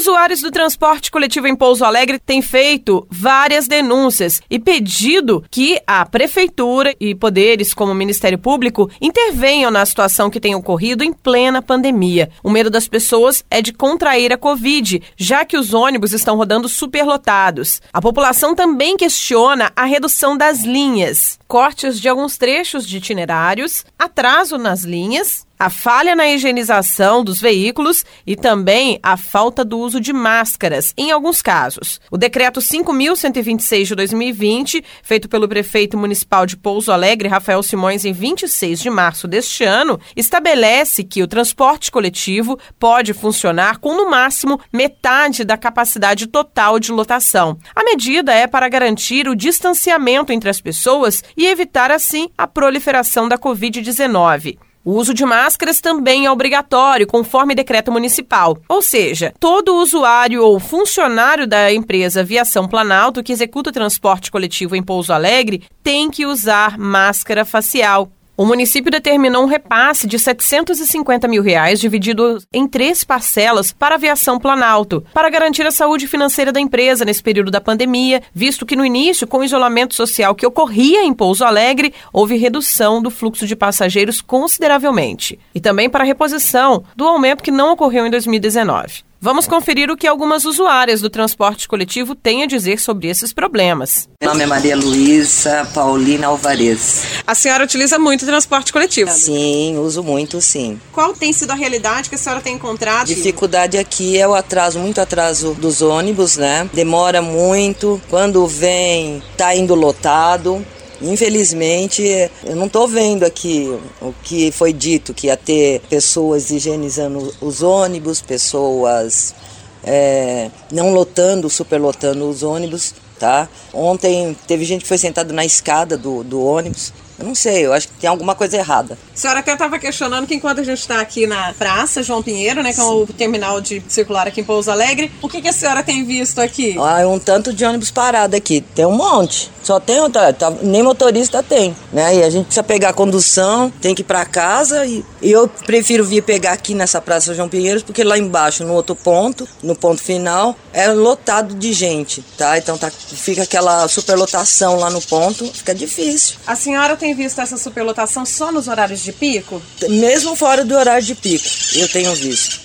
Usuários do transporte coletivo em Pouso Alegre têm feito várias denúncias e pedido que a prefeitura e poderes como o Ministério Público intervenham na situação que tem ocorrido em plena pandemia. O medo das pessoas é de contrair a Covid, já que os ônibus estão rodando superlotados. A população também questiona a redução das linhas, cortes de alguns trechos de itinerários, atraso nas linhas a falha na higienização dos veículos e também a falta do uso de máscaras, em alguns casos. O decreto 5.126 de 2020, feito pelo prefeito municipal de Pouso Alegre, Rafael Simões, em 26 de março deste ano, estabelece que o transporte coletivo pode funcionar com, no máximo, metade da capacidade total de lotação. A medida é para garantir o distanciamento entre as pessoas e evitar, assim, a proliferação da Covid-19. O uso de máscaras também é obrigatório, conforme decreto municipal. Ou seja, todo usuário ou funcionário da empresa Viação Planalto que executa transporte coletivo em Pouso Alegre tem que usar máscara facial. O município determinou um repasse de 750 mil reais dividido em três parcelas para a aviação Planalto, para garantir a saúde financeira da empresa nesse período da pandemia, visto que no início, com o isolamento social que ocorria em Pouso Alegre, houve redução do fluxo de passageiros consideravelmente. E também para a reposição do aumento que não ocorreu em 2019. Vamos conferir o que algumas usuárias do transporte coletivo têm a dizer sobre esses problemas. Meu nome é Maria Luísa Paulina Alvarez. A senhora utiliza muito transporte coletivo? Sim, uso muito, sim. Qual tem sido a realidade que a senhora tem encontrado? Dificuldade aqui é o atraso, muito atraso dos ônibus, né? Demora muito. Quando vem, tá indo lotado. Infelizmente, eu não estou vendo aqui o que foi dito, que ia ter pessoas higienizando os ônibus, pessoas é, não lotando, superlotando os ônibus, tá? Ontem teve gente que foi sentada na escada do, do ônibus, eu não sei, eu acho que tem alguma coisa errada. A senhora até estava questionando que enquanto a gente está aqui na praça João Pinheiro, né, que é o terminal de circular aqui em Pouso Alegre, o que, que a senhora tem visto aqui? Ah, um tanto de ônibus parado aqui, tem um monte. Só tem, tá, tá, nem motorista tem, né? E a gente precisa pegar a condução, tem que ir para casa e, e, eu prefiro vir pegar aqui nessa praça João Pinheiro, porque lá embaixo, no outro ponto, no ponto final, é lotado de gente, tá? Então tá, fica aquela superlotação lá no ponto, fica difícil. A senhora tem visto essa superlotação só nos horários de pico? Mesmo fora do horário de pico, eu tenho visto.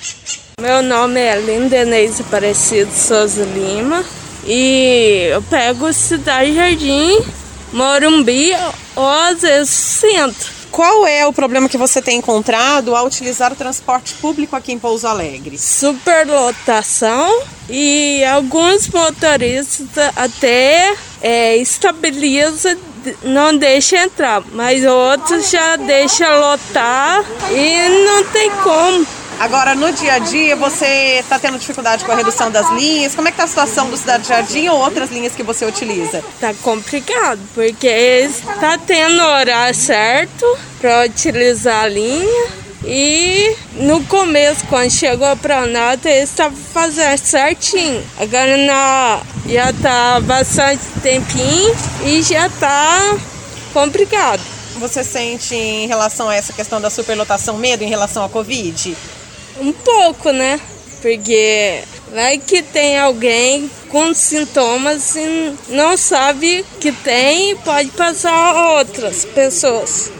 Meu nome é Lindenese Aparecido Souza Lima e eu pego Cidade Jardim, Morumbi ou às vezes centro. Qual é o problema que você tem encontrado ao utilizar o transporte público aqui em Pouso Alegre? Superlotação e alguns motoristas até é, estabiliza, não deixa entrar, mas outros já deixa lotar e não tem como. Agora, no dia a dia, você está tendo dificuldade com a redução das linhas? Como é que está a situação do Cidade Jardim ou outras linhas que você utiliza? Tá complicado, porque está tendo horário certo para utilizar a linha. E no começo, quando chegou para nota, eles estavam fazendo certinho. Agora na, já tá bastante tempinho e já tá complicado. Você sente em relação a essa questão da superlotação medo em relação à Covid? Um pouco, né? Porque vai que tem alguém com sintomas e não sabe que tem e pode passar a outras pessoas.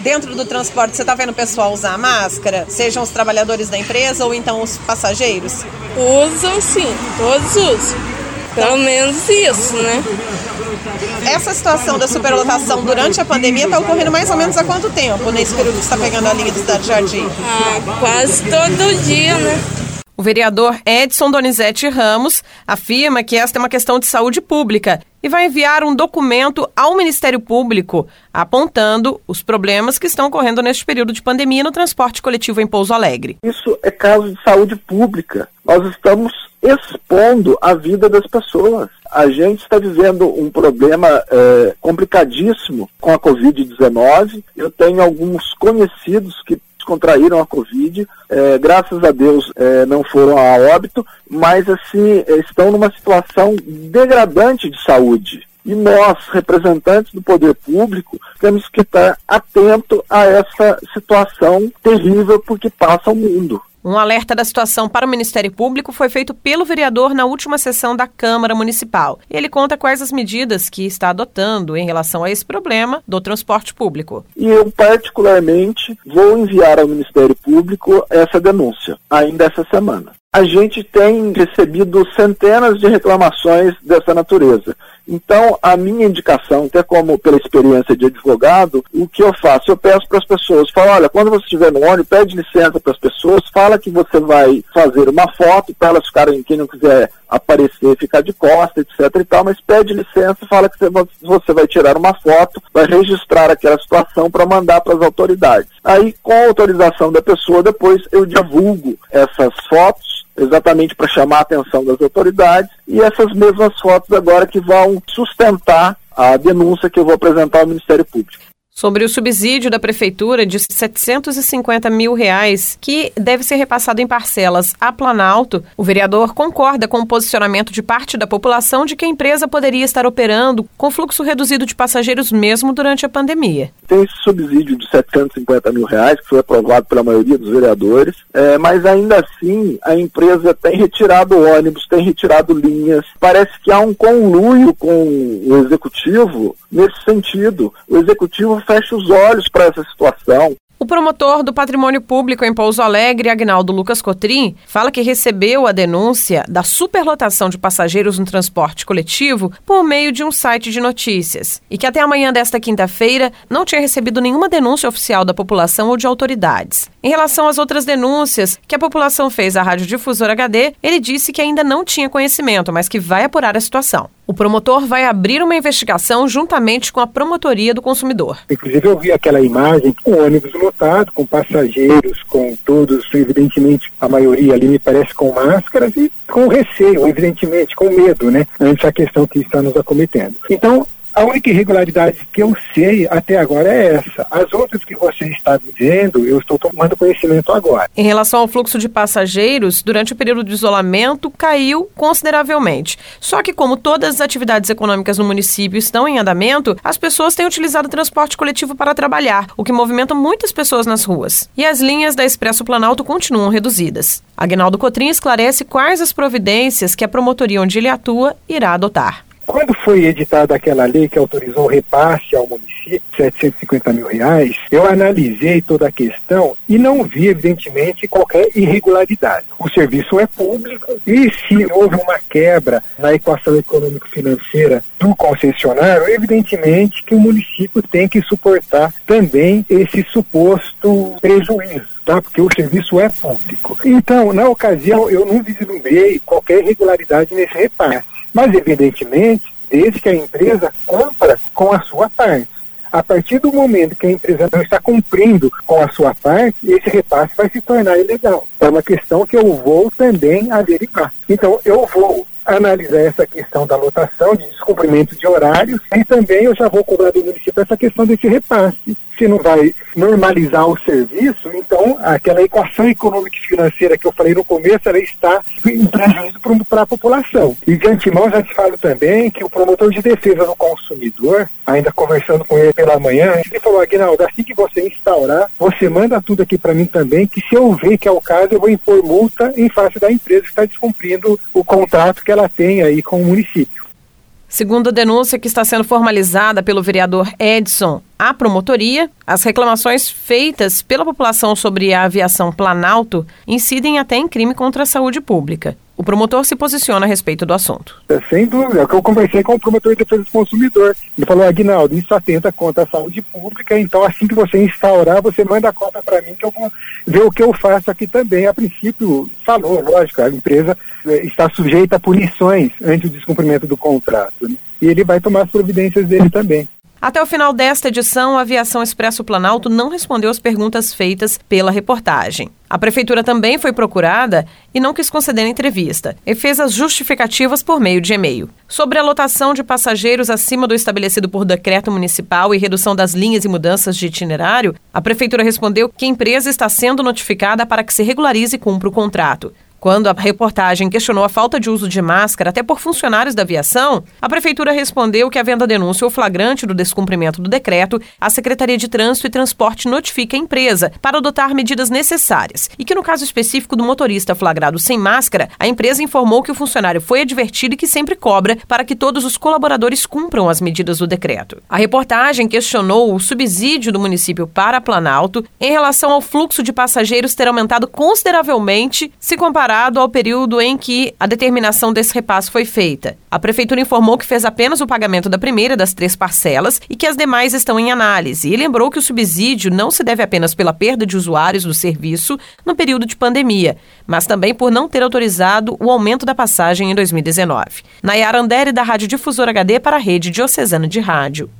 Dentro do transporte, você está vendo o pessoal usar máscara? Sejam os trabalhadores da empresa ou então os passageiros? Usam sim, todos usam. Pelo menos isso, né? Essa situação da superlotação durante a pandemia está ocorrendo mais ou menos há quanto tempo nesse período que está pegando a linha do Cidade Jardim? Ah, quase todo dia, né? O vereador Edson Donizete Ramos afirma que esta é uma questão de saúde pública e vai enviar um documento ao Ministério Público apontando os problemas que estão ocorrendo neste período de pandemia no transporte coletivo em Pouso Alegre. Isso é caso de saúde pública. Nós estamos expondo a vida das pessoas. A gente está vivendo um problema é, complicadíssimo com a Covid-19. Eu tenho alguns conhecidos que contraíram a Covid, é, graças a Deus é, não foram a óbito, mas assim estão numa situação degradante de saúde. E nós, representantes do poder público, temos que estar atento a essa situação terrível porque passa o mundo. Um alerta da situação para o Ministério Público foi feito pelo vereador na última sessão da Câmara Municipal. Ele conta quais as medidas que está adotando em relação a esse problema do transporte público. E eu, particularmente, vou enviar ao Ministério Público essa denúncia, ainda essa semana. A gente tem recebido centenas de reclamações dessa natureza. Então, a minha indicação, até como pela experiência de advogado, o que eu faço? Eu peço para as pessoas, falo, olha, quando você estiver no ônibus, pede licença para as pessoas, fala que você vai fazer uma foto para elas ficarem, quem não quiser aparecer, ficar de costa, etc e tal, mas pede licença, fala que você vai tirar uma foto, vai registrar aquela situação para mandar para as autoridades. Aí, com a autorização da pessoa, depois eu divulgo essas fotos exatamente para chamar a atenção das autoridades, e essas mesmas fotos agora que vão sustentar a denúncia que eu vou apresentar ao Ministério Público sobre o subsídio da prefeitura de 750 mil reais que deve ser repassado em parcelas a Planalto, o vereador concorda com o posicionamento de parte da população de que a empresa poderia estar operando com fluxo reduzido de passageiros mesmo durante a pandemia. Tem esse subsídio de 750 mil reais que foi aprovado pela maioria dos vereadores, é, mas ainda assim a empresa tem retirado ônibus, tem retirado linhas. Parece que há um conluio com o executivo nesse sentido. O executivo fecha os olhos para essa situação. O promotor do Patrimônio Público em Pouso Alegre, Agnaldo Lucas Cotrim, fala que recebeu a denúncia da superlotação de passageiros no transporte coletivo por meio de um site de notícias e que até amanhã desta quinta-feira não tinha recebido nenhuma denúncia oficial da população ou de autoridades. Em relação às outras denúncias que a população fez à Rádio Difusor HD, ele disse que ainda não tinha conhecimento, mas que vai apurar a situação. O promotor vai abrir uma investigação juntamente com a Promotoria do Consumidor. Inclusive, eu vi aquela imagem com ônibus lotado, com passageiros, com todos, evidentemente, a maioria ali me parece com máscaras e com receio, evidentemente, com medo, né? Antes a questão que está nos acometendo. Então, a única irregularidade que eu sei até agora é essa. As outras que você está dizendo, eu estou tomando conhecimento agora. Em relação ao fluxo de passageiros, durante o período de isolamento, caiu consideravelmente. Só que, como todas as atividades econômicas no município estão em andamento, as pessoas têm utilizado o transporte coletivo para trabalhar, o que movimenta muitas pessoas nas ruas. E as linhas da Expresso Planalto continuam reduzidas. Agnaldo Cotrim esclarece quais as providências que a promotoria onde ele atua irá adotar. Quando foi editada aquela lei que autorizou o repasse ao município, 750 mil reais, eu analisei toda a questão e não vi, evidentemente, qualquer irregularidade. O serviço é público e se houve uma quebra na equação econômico-financeira do concessionário, evidentemente que o município tem que suportar também esse suposto prejuízo. Tá? Porque o serviço é público. Então, na ocasião, eu não vislumbrei qualquer irregularidade nesse repasse. Mas, evidentemente, desde que a empresa compra com a sua parte. A partir do momento que a empresa não está cumprindo com a sua parte, esse repasse vai se tornar ilegal. É uma questão que eu vou também averiguar. Então, eu vou analisar essa questão da lotação, de descumprimento de horários, e também eu já vou cobrar do município essa questão desse repasse. Se não vai normalizar o serviço, então aquela equação econômica e financeira que eu falei no começo, ela está em prejuízo para a população. E de antemão já te falo também que o promotor de defesa do consumidor, ainda conversando com ele pela manhã, ele falou, Aguinaldo, assim que você instaurar, você manda tudo aqui para mim também, que se eu ver que é o caso, eu vou impor multa em face da empresa que está descumprindo o contrato que ela tem aí com o município. Segundo a denúncia que está sendo formalizada pelo vereador Edson à promotoria, as reclamações feitas pela população sobre a aviação Planalto incidem até em crime contra a saúde pública. O promotor se posiciona a respeito do assunto. É, sem dúvida, é o que eu conversei com o promotor de defesa do consumidor. Ele falou, Aguinaldo, isso atenta contra a saúde pública, então assim que você instaurar, você manda a conta para mim que eu vou ver o que eu faço aqui também. A princípio, falou, lógico, a empresa é, está sujeita a punições ante o descumprimento do contrato. Né? E ele vai tomar as providências dele também. Até o final desta edição, a Aviação Expresso Planalto não respondeu às perguntas feitas pela reportagem. A prefeitura também foi procurada e não quis conceder entrevista e fez as justificativas por meio de e-mail. Sobre a lotação de passageiros acima do estabelecido por decreto municipal e redução das linhas e mudanças de itinerário, a prefeitura respondeu que a empresa está sendo notificada para que se regularize e cumpra o contrato. Quando a reportagem questionou a falta de uso de máscara até por funcionários da aviação, a prefeitura respondeu que, havendo a denúncia ou flagrante do descumprimento do decreto, a Secretaria de Trânsito e Transporte notifica a empresa para adotar medidas necessárias e que, no caso específico do motorista flagrado sem máscara, a empresa informou que o funcionário foi advertido e que sempre cobra para que todos os colaboradores cumpram as medidas do decreto. A reportagem questionou o subsídio do município para Planalto em relação ao fluxo de passageiros ter aumentado consideravelmente se comparado comparado ao período em que a determinação desse repasse foi feita. A Prefeitura informou que fez apenas o pagamento da primeira das três parcelas e que as demais estão em análise. E lembrou que o subsídio não se deve apenas pela perda de usuários do serviço no período de pandemia, mas também por não ter autorizado o aumento da passagem em 2019. Nayara Andere, da Rádio Difusor HD, para a Rede Diocesana de Rádio.